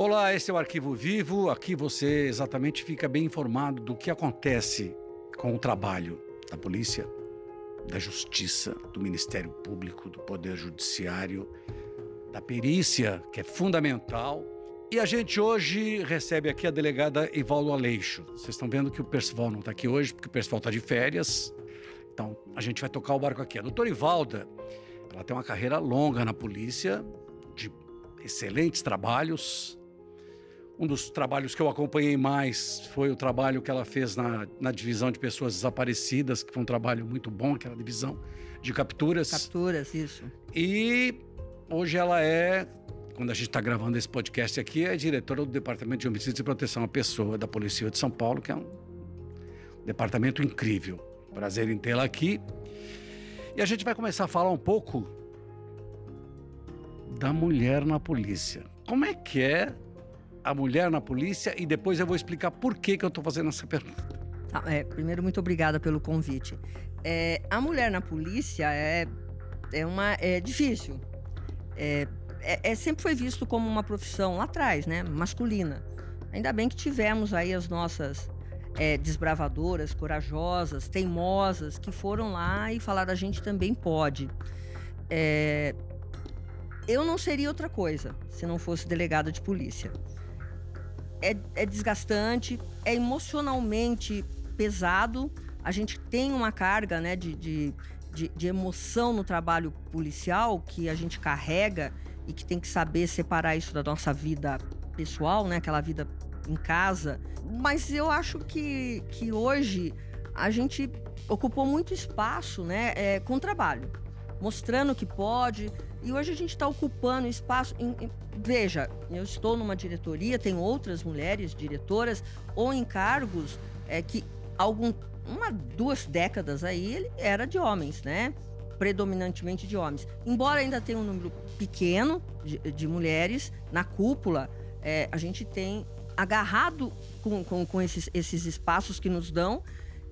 Olá, esse é o Arquivo Vivo. Aqui você exatamente fica bem informado do que acontece com o trabalho da polícia, da justiça, do Ministério Público, do Poder Judiciário, da perícia, que é fundamental. E a gente hoje recebe aqui a delegada Ivaldo Aleixo. Vocês estão vendo que o Percival não está aqui hoje, porque o Percival está de férias. Então, a gente vai tocar o barco aqui. A doutora Ivalda, ela tem uma carreira longa na polícia, de excelentes trabalhos, um dos trabalhos que eu acompanhei mais foi o trabalho que ela fez na, na divisão de pessoas desaparecidas, que foi um trabalho muito bom, aquela divisão de capturas. Capturas, isso. E hoje ela é, quando a gente está gravando esse podcast aqui, é diretora do Departamento de Homicídios e Proteção à Pessoa da Polícia de São Paulo, que é um departamento incrível. Prazer em tê-la aqui. E a gente vai começar a falar um pouco da mulher na polícia. Como é que é a mulher na polícia e depois eu vou explicar por que, que eu estou fazendo essa pergunta. Tá, é, primeiro, muito obrigada pelo convite. É, a mulher na polícia é, é, uma, é difícil. É, é, é, sempre foi visto como uma profissão lá atrás, né? Masculina. Ainda bem que tivemos aí as nossas é, desbravadoras, corajosas, teimosas, que foram lá e falaram a gente também pode. É, eu não seria outra coisa se não fosse delegada de polícia é, é desgastante, é emocionalmente pesado. A gente tem uma carga né, de, de, de, de emoção no trabalho policial que a gente carrega e que tem que saber separar isso da nossa vida pessoal, né? Aquela vida em casa. Mas eu acho que, que hoje a gente ocupou muito espaço né, é, com o trabalho, mostrando que pode, e hoje a gente está ocupando espaço. Em, em, veja, eu estou numa diretoria, tem outras mulheres diretoras ou em cargos é, que algum, uma, duas décadas aí ele era de homens, né? Predominantemente de homens. Embora ainda tenha um número pequeno de, de mulheres na cúpula, é, a gente tem agarrado com, com, com esses, esses espaços que nos dão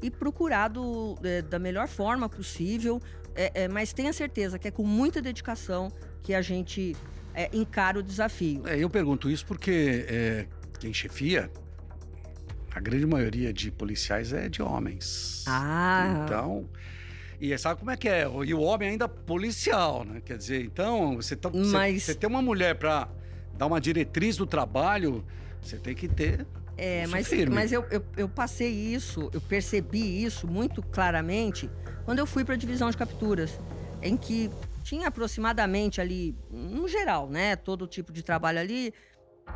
e procurado é, da melhor forma possível, é, é, mas tenha certeza que é com muita dedicação que a gente é, encara o desafio. É, eu pergunto isso porque é, quem chefia, a grande maioria de policiais é de homens. Ah. Então. E sabe como é que é? E o homem ainda policial, né? Quer dizer, então, você, tá, Mas... você, você tem uma mulher para dar uma diretriz do trabalho, você tem que ter é, mas, mas eu, eu, eu, passei isso, eu percebi isso muito claramente quando eu fui para a divisão de capturas, em que tinha aproximadamente ali, no geral, né, todo tipo de trabalho ali,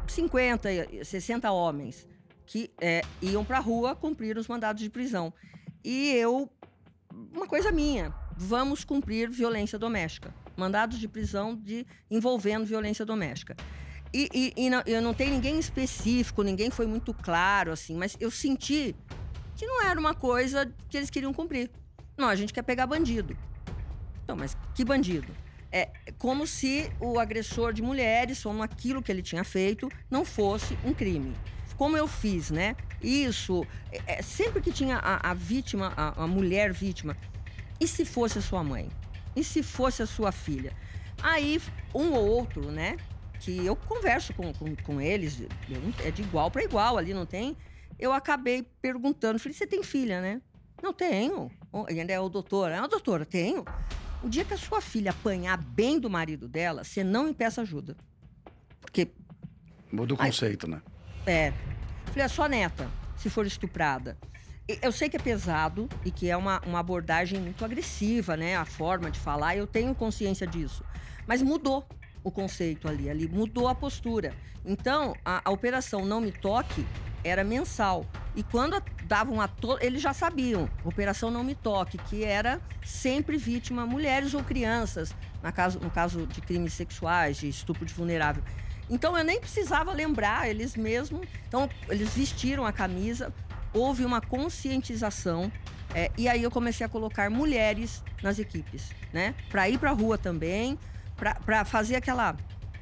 50, 60 homens que é, iam para a rua cumprir os mandados de prisão. E eu, uma coisa minha, vamos cumprir violência doméstica, mandados de prisão de envolvendo violência doméstica. E, e, e não, eu não tenho ninguém específico, ninguém foi muito claro, assim, mas eu senti que não era uma coisa que eles queriam cumprir. Não, a gente quer pegar bandido. Não, mas que bandido? É como se o agressor de mulheres, como aquilo que ele tinha feito, não fosse um crime. Como eu fiz, né? Isso, é, é sempre que tinha a, a vítima, a, a mulher vítima, e se fosse a sua mãe? E se fosse a sua filha? Aí, um ou outro, né? Que eu converso com, com, com eles, é de igual para igual ali, não tem. Eu acabei perguntando, falei, você tem filha, né? Não tenho. E ainda é o doutor. É, doutora, tenho. O dia que a sua filha apanhar bem do marido dela, você não impeça ajuda. Porque. Muda o conceito, aí, né? É. Falei, a sua neta, se for estuprada. Eu sei que é pesado e que é uma, uma abordagem muito agressiva, né? A forma de falar, eu tenho consciência disso. Mas mudou o conceito ali, ali mudou a postura. Então, a, a operação Não Me Toque era mensal. E quando davam a todos, eles já sabiam, operação Não Me Toque, que era sempre vítima mulheres ou crianças, na caso, no caso de crimes sexuais, de estupro de vulnerável. Então eu nem precisava lembrar, eles mesmos. Então, eles vestiram a camisa, houve uma conscientização. É, e aí eu comecei a colocar mulheres nas equipes, né? Para ir para a rua também, para fazer aquela.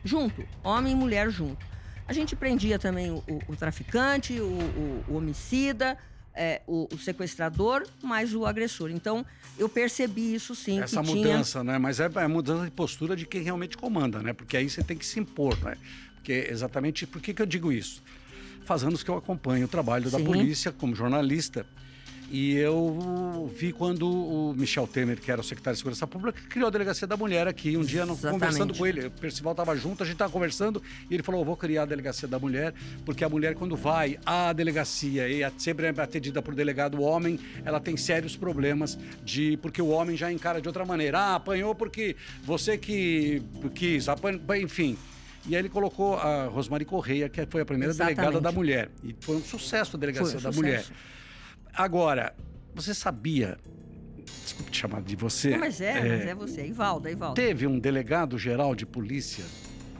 junto, homem e mulher junto. A gente prendia também o, o, o traficante, o, o homicida, é, o, sequestrador, mais o agressor. Então, eu percebi isso sim. Essa mudança, tinha... né? Mas é, é mudança de postura de quem realmente comanda, né? Porque aí você tem que se impor, né? porque exatamente por que, que eu digo isso? Faz anos que eu acompanho o trabalho da Sim. polícia como jornalista. E eu vi quando o Michel Temer, que era o secretário de Segurança Pública, criou a Delegacia da Mulher aqui. Um dia, Exatamente. conversando com ele, o Percival estava junto, a gente estava conversando, e ele falou: vou criar a Delegacia da Mulher, porque a mulher, quando vai à delegacia e é sempre é atendida por delegado homem, ela tem sérios problemas de. Porque o homem já encara de outra maneira. Ah, apanhou porque você que quis, enfim. E aí ele colocou a Rosmari Correia, que foi a primeira Exatamente. delegada da mulher. E foi um sucesso a Delegacia Foi um da sucesso. Mulher. Agora, você sabia. Desculpe te chamar de você. Não, mas é, mas é você, é Ivalda, é Ivalda. Teve um delegado geral de polícia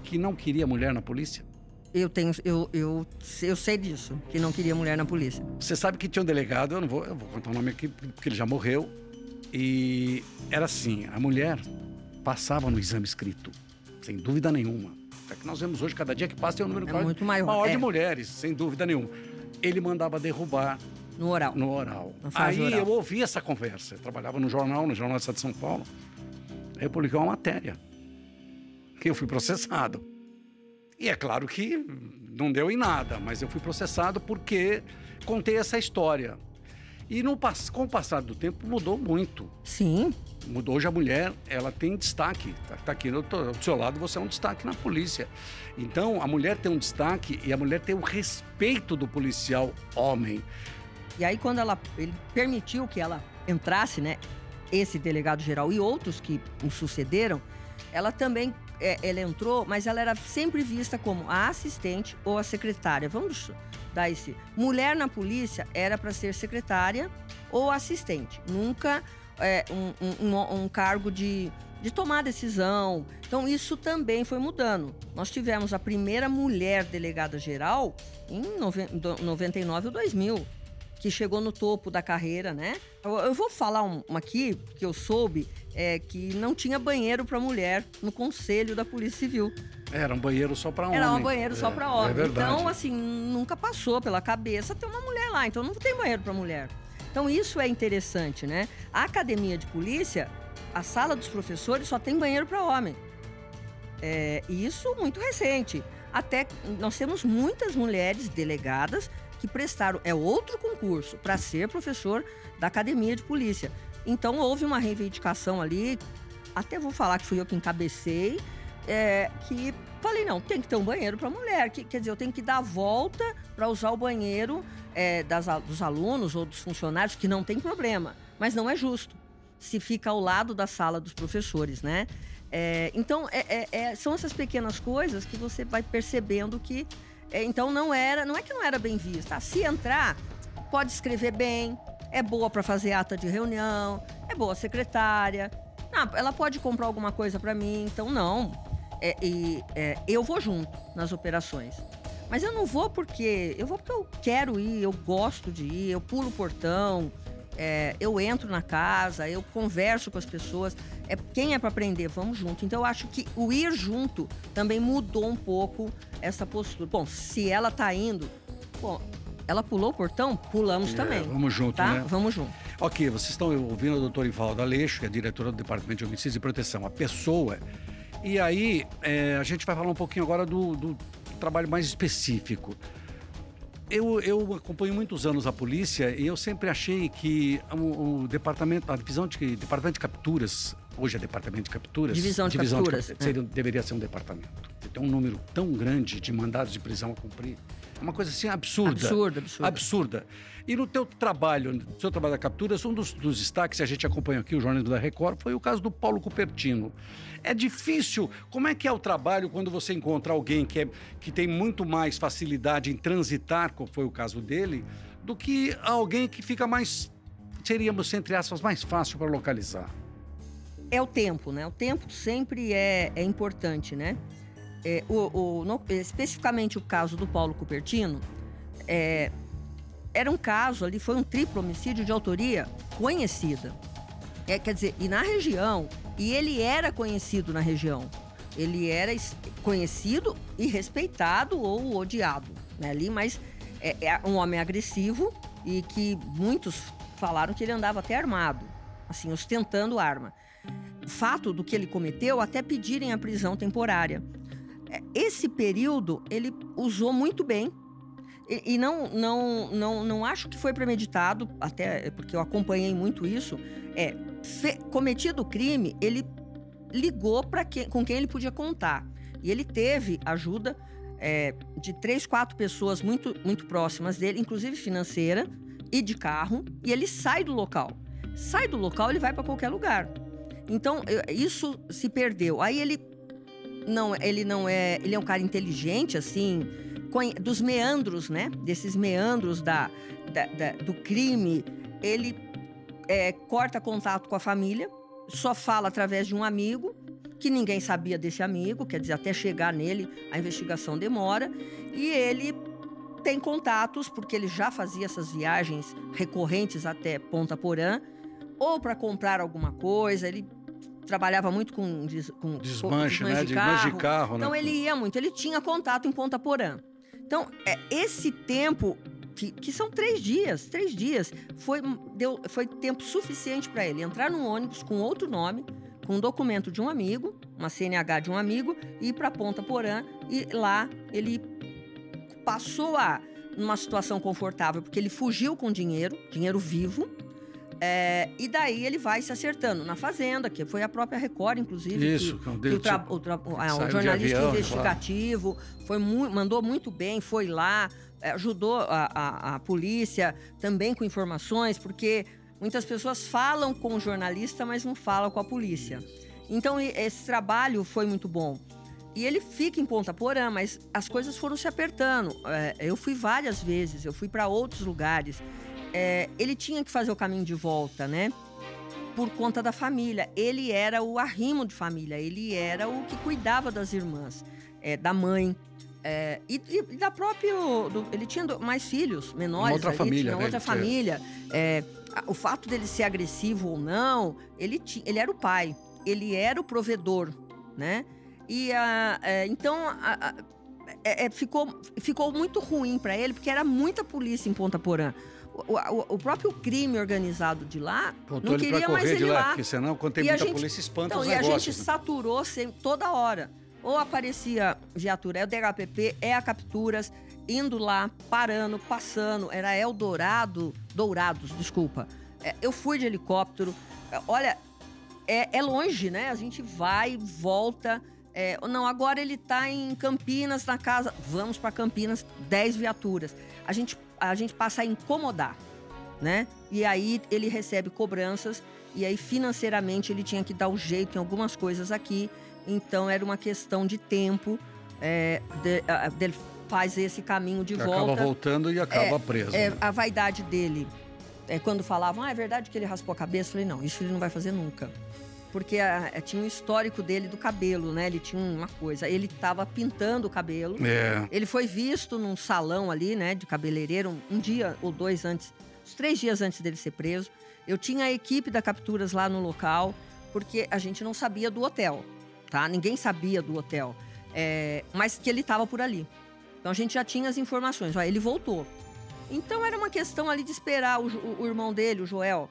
que não queria mulher na polícia? Eu tenho, eu, eu, eu sei disso, que não queria mulher na polícia. Você sabe que tinha um delegado, eu não vou, eu vou contar o nome aqui porque ele já morreu. E era assim, a mulher passava no exame escrito, sem dúvida nenhuma. É que nós vemos hoje, cada dia que passa tem um número É muito maior, de é. mulheres, sem dúvida nenhuma. Ele mandava derrubar No oral. no oral. Aí oral. eu ouvi essa conversa. Eu trabalhava no jornal, no Jornal de São Paulo. Aí eu publiquei uma matéria. Que eu fui processado. E é claro que não deu em nada, mas eu fui processado porque contei essa história. E no, com o passar do tempo mudou muito. Sim, Mudou hoje a mulher, ela tem destaque. Tá, tá aqui no, do seu lado, você é um destaque na polícia. Então, a mulher tem um destaque e a mulher tem o respeito do policial homem. E aí, quando ela, ele permitiu que ela entrasse, né? Esse delegado geral e outros que o sucederam, ela também é, ela entrou, mas ela era sempre vista como a assistente ou a secretária. Vamos dar esse. Mulher na polícia era para ser secretária ou assistente, nunca é, um, um- um- cargo de, de tomar decisão. Então, isso também foi mudando. Nós tivemos a primeira mulher delegada geral em noven- do- 99 ou 2000 que chegou no topo da carreira, né? Eu, eu vou falar um, uma aqui que eu soube é, que não tinha banheiro para mulher no conselho da Polícia Civil. Era um banheiro só para homem. Era um banheiro só É, para homem. É verdade. então, assim, nunca passou pela cabeça ter uma mulher lá. Então, não tem banheiro para mulher. Então, isso é interessante, né? A academia de polícia, a sala dos professores só tem banheiro para homem. É, isso muito recente. Até nós temos muitas mulheres delegadas que prestaram é outro concurso para ser professor da academia de polícia. Então houve uma reivindicação ali, até vou falar que fui eu que encabecei, é, que falei não, tem que ter um banheiro para mulher, que, quer dizer, eu tenho que dar a volta para usar o banheiro é, das dos alunos ou dos funcionários, que não tem problema, mas não é justo se fica ao lado da sala dos professores, né? É, então, é- é- é- são essas pequenas coisas que você vai percebendo que. É, então, não era. Não é que não era bem vista. Se entrar, pode escrever bem, é boa para fazer ata de reunião, é boa secretária. Ah, ela pode comprar alguma coisa para mim, então não. É, e, é, eu vou junto nas operações. Mas eu não vou porque. Eu vou porque eu quero ir, eu gosto de ir, eu pulo o portão, é, eu entro na casa, eu converso com as pessoas. É, quem é para aprender, vamos junto. Então eu acho que o ir junto também mudou um pouco essa postura. Bom, se ela tá indo, bom, ela pulou o portão, pulamos É, também. vamos junto, tá? né? Vamos junto. Ok, vocês estão ouvindo a doutora Ivalda Aleixo, que é diretora do Departamento de Homicídios e Proteção, a pessoa. E aí, é, a gente vai falar um pouquinho agora do, do trabalho mais específico. Eu, eu acompanho muitos anos a polícia e eu sempre achei que o, o departamento, a divisão de departamento de capturas, hoje é departamento de capturas, Divisão de capturas, cap- seria- deveria ser um departamento. Tem um número tão grande de mandados de prisão a cumprir, é uma coisa assim absurda Absurdo, absurdo. absurda. E no teu trabalho, no seu trabalho da capturas, um dos, dos destaques, a gente acompanhou aqui, o jornalismo da Record, foi o caso do Paulo Cupertino. É difícil, como é que é o trabalho quando você encontra alguém que, é, que tem muito mais facilidade em transitar, como foi o caso dele, do que alguém que fica mais, seríamos, entre aspas, mais fácil para localizar? É o tempo, né? O tempo sempre é, é importante, né? É, o, o- no- especificamente o caso do Paulo Cupertino, é, era um caso ali, foi um triplo homicídio de autoria conhecida. É, quer dizer, e na região, e ele era conhecido na região. Ele era conhecido e respeitado ou odiado né, ali, mas é, é um homem agressivo e que muitos falaram que ele andava até armado, assim, ostentando arma. Fato do que ele cometeu, até pedirem a prisão temporária. É, esse período ele usou muito bem e, e não, não, não, não acho que foi premeditado, até porque eu acompanhei muito isso. É fe, cometido o crime, ele ligou para quem, com quem ele podia contar e ele teve ajuda é, de três, quatro pessoas muito, muito próximas dele, inclusive financeira e de carro, e ele sai do local. Sai do local, ele vai para qualquer lugar. Então, isso se perdeu. Aí ele não, ele não é, ele é um cara inteligente assim, dos meandros, né? Desses meandros da, da, da do crime, ele é, corta contato com a família, só fala através de um amigo que ninguém sabia desse amigo, quer dizer, até chegar nele a investigação demora, e ele tem contatos, porque ele já fazia essas viagens recorrentes até Ponta Porã, ou para comprar alguma coisa, ele trabalhava muito com, com desmanche, né? de, carro. de carro. Então né? ele ia muito, ele tinha contato em Ponta Porã. Então, é, esse tempo, que, que, são três dias, três dias, foi, deu, foi tempo suficiente para ele entrar num ônibus com outro nome, com um documento de um amigo, uma CNH de um amigo, e ir para Ponta Porã. E lá ele passou a numa situação confortável, porque ele fugiu com dinheiro, dinheiro vivo, é, e daí ele vai se acertando na Fazenda, que foi a própria Record, inclusive. Isso, que, que o, tra, o, tra, o jornalista avião, investigativo claro. foi mu mandou muito bem, foi lá, é, ajudou a, a, a, polícia também com informações, porque muitas pessoas falam com o jornalista, mas não falam com a polícia. Então esse trabalho foi muito bom. E ele fica em Ponta Porã, mas as coisas foram se apertando. É, eu fui várias vezes, eu fui para outros lugares é, ele tinha que fazer o caminho de volta, né? Por conta da família. Ele era o arrimo de família, ele era o que cuidava das irmãs, é, da mãe. É, e, e, da própria. Do, ele tinha mais filhos menores. Uma outra ali, família. Tinha né? outra família. É, o fato dele ser agressivo ou não, ele, tinha, ele era o pai, ele era o provedor, né? E a, é, então a, a, é, é, ficou, ficou muito ruim para ele, porque era muita polícia em Ponta Porã o, o, próprio crime organizado de lá não queria mais ele lá, lá. Porque senão, quando tem e muita gente, polícia, espanta então, os negócios. E a gente né? saturou sempre, toda hora. Ou aparecia viatura, é o DHPP, é a Capturas, indo lá, parando, passando. Era Eldorado, Dourados, desculpa. É, eu fui de helicóptero. É, olha, é, é longe, né? A gente vai, volta. É, não, agora ele está em Campinas, na casa. Vamos para Campinas, 10 viaturas. A gente a gente passa a incomodar, né? E aí ele recebe cobranças e aí financeiramente ele tinha que dar o jeito em algumas coisas aqui. Então era uma questão de tempo é, de, de, faz esse caminho de volta. Acaba voltando e acaba é, preso. É, né? A vaidade dele, é, quando falavam, ah, é verdade que ele raspou a cabeça, eu falei, não, isso ele não vai fazer nunca porque a, a, tinha um histórico dele do cabelo, né? Ele tinha uma coisa. Ele estava pintando o cabelo. É. Ele foi visto num salão ali, né, de cabeleireiro, um, um dia ou dois antes, uns três dias antes dele ser preso. Eu tinha a equipe da Capturas lá no local, porque a gente não sabia do hotel, tá? Ninguém sabia do hotel, é, mas que ele estava por ali. Então a gente já tinha as informações. Ó, ele voltou. Então era uma questão ali de esperar o, o, o irmão dele, o Joel,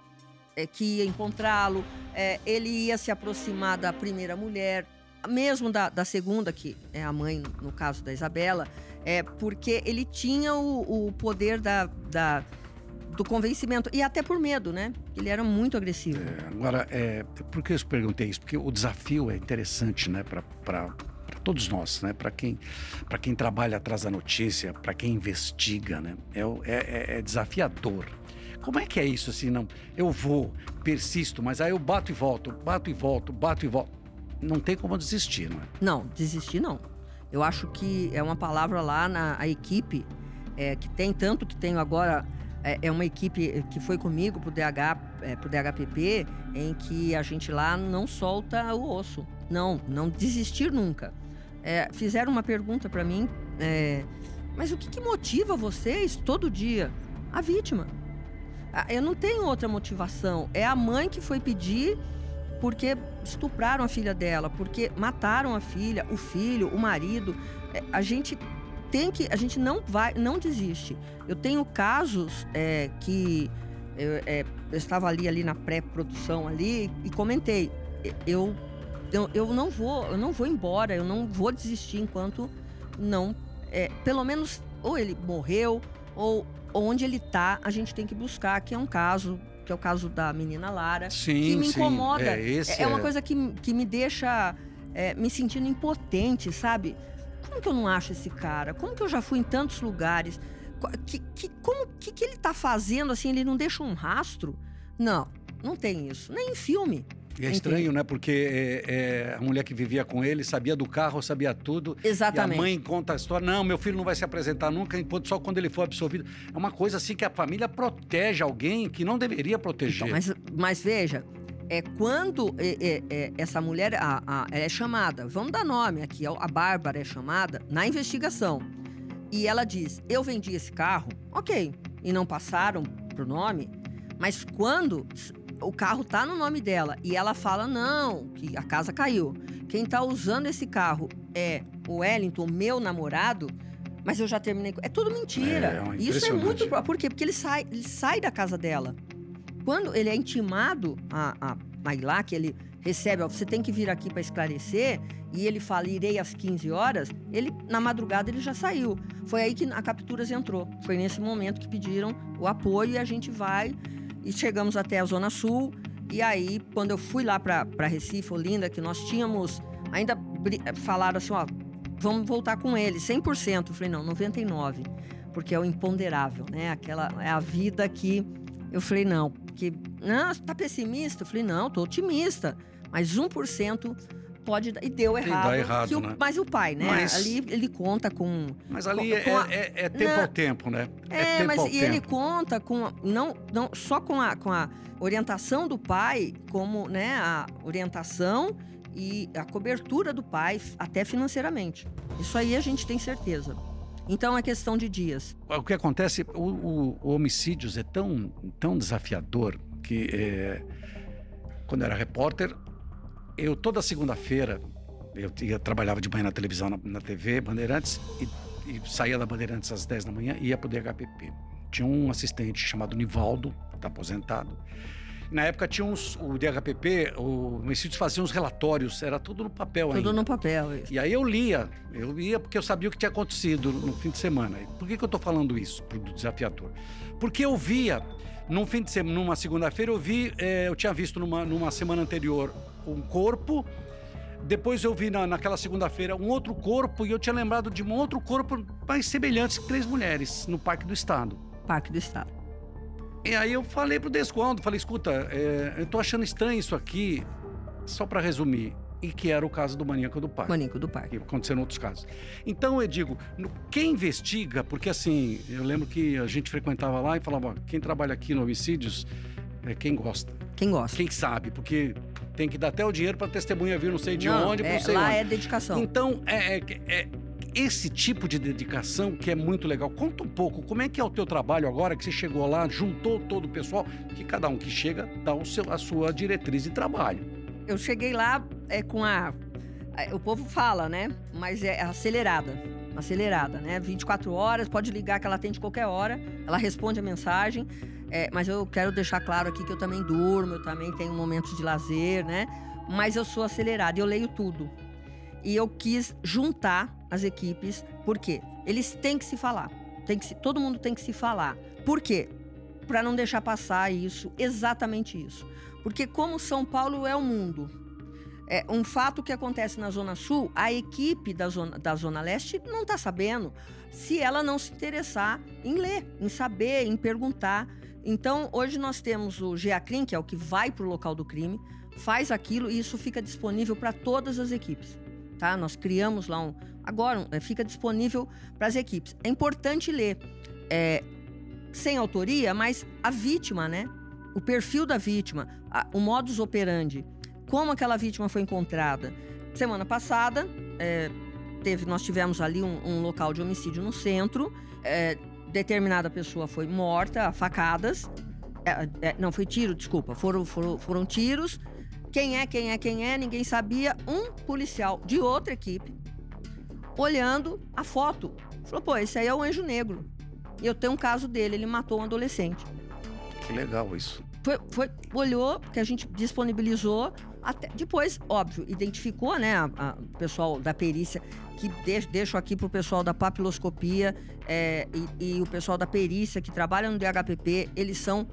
que ia encontrá-lo, é, ele ia se aproximar da primeira mulher, mesmo da, da, segunda, que é a mãe, no caso da Isabela, é, porque ele tinha o, o poder da, da, do convencimento, e até por medo, né? Ele era muito agressivo. É, agora, é, por que eu perguntei isso? Porque o desafio é interessante, né, para todos nós, né? Para quem, quem trabalha atrás da notícia, para quem investiga, né? É, é, é, desafiador. Como é que é isso assim? Não, eu vou, persisto, mas aí eu bato e volto, bato e volto, bato e volto. Não tem como desistir, não é? Não, desistir não. Eu acho que é uma palavra lá na equipe é, que tem tanto que tenho agora é, é uma equipe que foi comigo pro DH, é, pro DHPP, em que a gente lá não solta o osso. Não, não desistir nunca. É, fizeram uma pergunta para mim, é, mas o que, que motiva vocês todo dia? A vítima. Ah, eu não tenho outra motivação. É a mãe que foi pedir porque estupraram a filha dela, porque mataram a filha, o filho, o marido. É, a gente tem que, a gente não vai, não desiste. Eu tenho casos é, que eu, é, eu, estava ali ali na pré-produção ali e comentei. Eu eu, eu não vou, eu não vou embora, eu não vou desistir enquanto não, é, pelo menos ou ele morreu ou onde ele tá, a gente tem que buscar, que é um caso que é o caso da menina Lara, sim, que me incomoda. É, é, é, uma coisa que, que me deixa é, me sentindo impotente, sabe? Como que eu não acho esse cara? Como que eu já fui em tantos lugares? Que, que, como que, que ele tá fazendo assim? Ele não deixa um rastro? Não, não tem isso. Nem em filme. E é estranho, né? Porque é, é, a mulher que vivia com ele sabia do carro, sabia tudo. Exatamente. E a mãe conta a história. Não, meu filho não vai se apresentar nunca, enquanto só quando ele for absolvido. É uma coisa assim que a família protege alguém que não deveria proteger. Então, mas, mas veja, é quando é, é, essa mulher a, a, ela é chamada, vamos dar nome aqui, a Bárbara é chamada na investigação. E ela diz: Eu vendi esse carro, ok, e não passaram pro nome, mas quando o carro tá no nome dela e ela fala não, que a casa caiu. Quem tá usando esse carro é o Wellington, meu namorado, mas eu já terminei. É tudo mentira. É, é Isso é muito. Por quê? Porque ele sai, ele sai da casa dela. Quando ele é intimado a, a, a ir lá, que ele recebe, ó, você tem que vir aqui para esclarecer, e ele fala, irei às 15 horas, ele, na madrugada, ele já saiu. Foi aí que a Capturas entrou. Foi nesse momento que pediram o apoio e a gente vai e chegamos até a Zona Sul. E aí, quando eu fui lá para Recife, Olinda, que nós tínhamos. Ainda falaram assim: ó, vamos voltar com ele, 100%. Eu falei: não, 99%. Porque é o imponderável, né? Aquela é a vida que. Eu falei: não, porque. Não, você tá pessimista? Eu falei: não, tô otimista. Mas 1% pode e deu errado. Dá errado o, né? Mas o pai, né? Mas, ali ele conta com. Mas ali com, com a, é, é, é, tempo não, ao tempo, né? É, é mas e tempo. ele conta com não, não só com a, com a orientação do pai, como né, a orientação e a cobertura do pai, até financeiramente. Isso aí a gente tem certeza. Então é questão de dias. O que acontece, o, o, o homicídios é tão, tão desafiador que é, quando eu era repórter, eu toda segunda-feira eu trabalhava de manhã na televisão, na, na TV, Bandeirantes, e, e, saía da Bandeirantes às 10 da manhã e ia para o DHPP. Tinha um assistente chamado Nivaldo, está aposentado. Na época tinha uns, o DHPP, o Messídios fazia uns relatórios, era tudo no papel tudo ainda. Tudo no papel, isso. E aí eu lia, eu ia porque eu sabia o que tinha acontecido no fim de semana. Por que, que eu estou falando isso pro desafiador? Porque eu via, num fim de semana, numa segunda-feira, eu vi, é, eu tinha visto numa, numa semana anterior um corpo. Depois eu vi na, naquela segunda-feira um outro corpo e eu tinha lembrado de um outro corpo mais semelhante que três mulheres no Parque do Estado. Parque do Estado. E aí eu falei pro Descondo, falei, escuta, é, eu tô achando estranho isso aqui, só para resumir, e que era o caso do maníaco do parque. Maníaco do parque. Que aconteceu em outros casos. Então eu digo, quem investiga, porque assim, eu lembro que a gente frequentava lá e falava, quem trabalha aqui no homicídios é quem gosta. Quem gosta. Quem sabe, porque tem que dar até o dinheiro para testemunha vir não sei de não, onde, é, não sei lá onde. é dedicação. Então, é, é, é, esse tipo de dedicação que é muito legal. Conta um pouco, como é que é o teu trabalho agora que você chegou lá, juntou todo o pessoal, que cada um que chega dá o seu, a sua diretriz de trabalho. Eu cheguei lá é, com a... O povo fala, né? Mas é acelerada acelerada, né? 24 horas, pode ligar que ela atende qualquer hora, ela responde a mensagem. É, mas eu quero deixar claro aqui que eu também durmo, eu também tenho momentos de lazer, né? Mas eu sou acelerada, eu leio tudo. E eu quis juntar as equipes, porque eles têm que se falar. Tem que se, todo mundo tem que se falar. Por quê? Para não deixar passar isso, exatamente isso. Porque como São Paulo é o mundo, é, um fato que acontece na Zona Sul, a equipe da Zona, da zona Leste não está sabendo se ela não se interessar em ler, em saber, em perguntar. Então, hoje nós temos o GEACRIM, que é o que vai para o local do crime, faz aquilo e isso fica disponível para todas as equipes. Tá? Nós criamos lá um. Agora, é, fica disponível para as equipes. É importante ler, é, sem autoria, mas a vítima, né? O perfil da vítima, a, o modus operandi, como aquela vítima foi encontrada. Semana passada, é, teve, nós tivemos ali um, um, local de homicídio no centro. É, determinada pessoa foi morta facadas. É, é, não, foi tiro, desculpa. Foram, foram, foram tiros. Quem é, quem é, quem é, ninguém sabia. Um policial de outra equipe, olhando a foto, falou: pô, esse aí é o Anjo Negro. E eu tenho um caso dele, ele matou um adolescente. Que legal isso. Foi, foi, olhou, que a gente disponibilizou. Até, depois, óbvio, identificou, né, o pessoal da perícia, que deixo, deixo aqui para o pessoal da papiloscopia é, e, e, o pessoal da perícia que trabalha no DHPP, eles são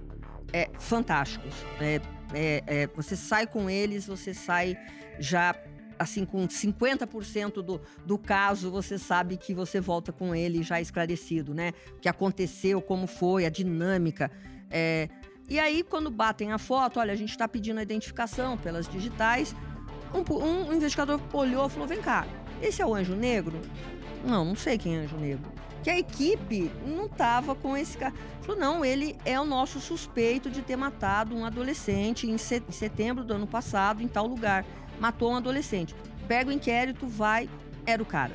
é, fantásticos. É, é, é, você sai com eles, você sai já assim, com 50% do, do caso, você sabe que você volta com ele já esclarecido, né? O que aconteceu, como foi, a dinâmica. É... E aí, quando batem a foto, olha, a gente está pedindo a identificação pelas digitais. Um, um investigador olhou e falou: vem cá, esse é o anjo negro? Não, não sei quem é anjo negro. Que a equipe não estava com esse cara. Falou: não, ele é o nosso suspeito de ter matado um adolescente em setembro do ano passado, em tal lugar matou um adolescente. Pega o inquérito, vai, era o cara.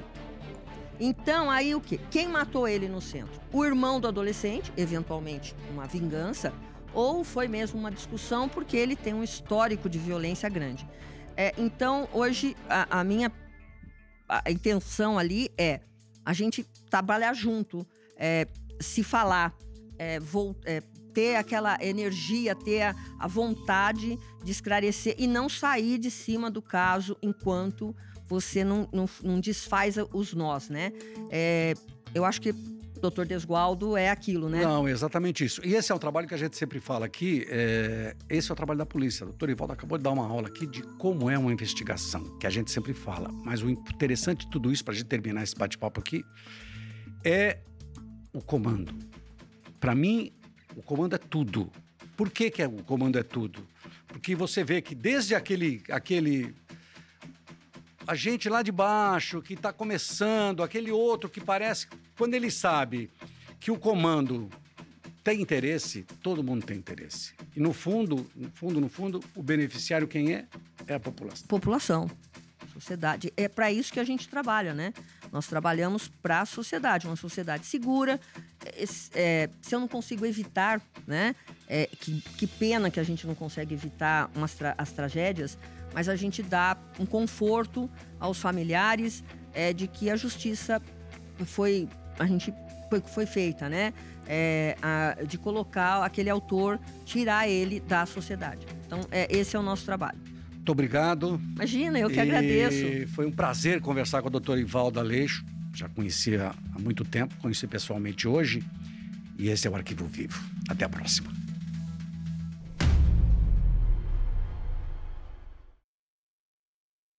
Então, aí o quê? Quem matou ele no centro? O irmão do adolescente, eventualmente uma vingança, ou foi mesmo uma discussão porque ele tem um histórico de violência grande. É, então, hoje, a, a minha a intenção ali é a gente trabalhar junto, é, se falar, é, vou, é, ter aquela energia, ter a, a vontade de esclarecer e não sair de cima do caso enquanto você não, não, não desfaz os nós, né? É, eu acho que doutor Desgualdo é aquilo, né? Não, exatamente isso. E esse é um trabalho que a gente sempre fala aqui. É... Esse é o trabalho da polícia. O doutor Ivaldo acabou de dar uma aula aqui de como é uma investigação, que a gente sempre fala. Mas o interessante de tudo isso, para a gente terminar esse bate-papo aqui, é o comando. Para mim, o comando é tudo. Por que, que é, o comando é tudo? Porque você vê que desde aquele, aquele a gente lá de baixo que está começando, aquele outro que parece, quando ele sabe que o comando tem interesse, todo mundo tem interesse. E no fundo, no fundo, no fundo, o beneficiário quem é? É a população. População, sociedade. É para isso que a gente trabalha, né? Nós trabalhamos para a sociedade, uma sociedade segura. É, é, se eu não consigo evitar, né? É, que, que, pena que a gente não consegue evitar umas tra as tragédias, mas a gente dá um conforto aos familiares é, de que a justiça foi, a gente foi, foi feita, né? É, a, de colocar aquele autor, tirar ele da sociedade. Então, é, esse é o nosso trabalho. Muito obrigado. Imagina, eu que e agradeço. Foi um prazer conversar com o doutor Ivaldo Aleixo. Já conhecia há muito tempo, conheci pessoalmente hoje. E esse é o Arquivo Vivo. Até a próxima.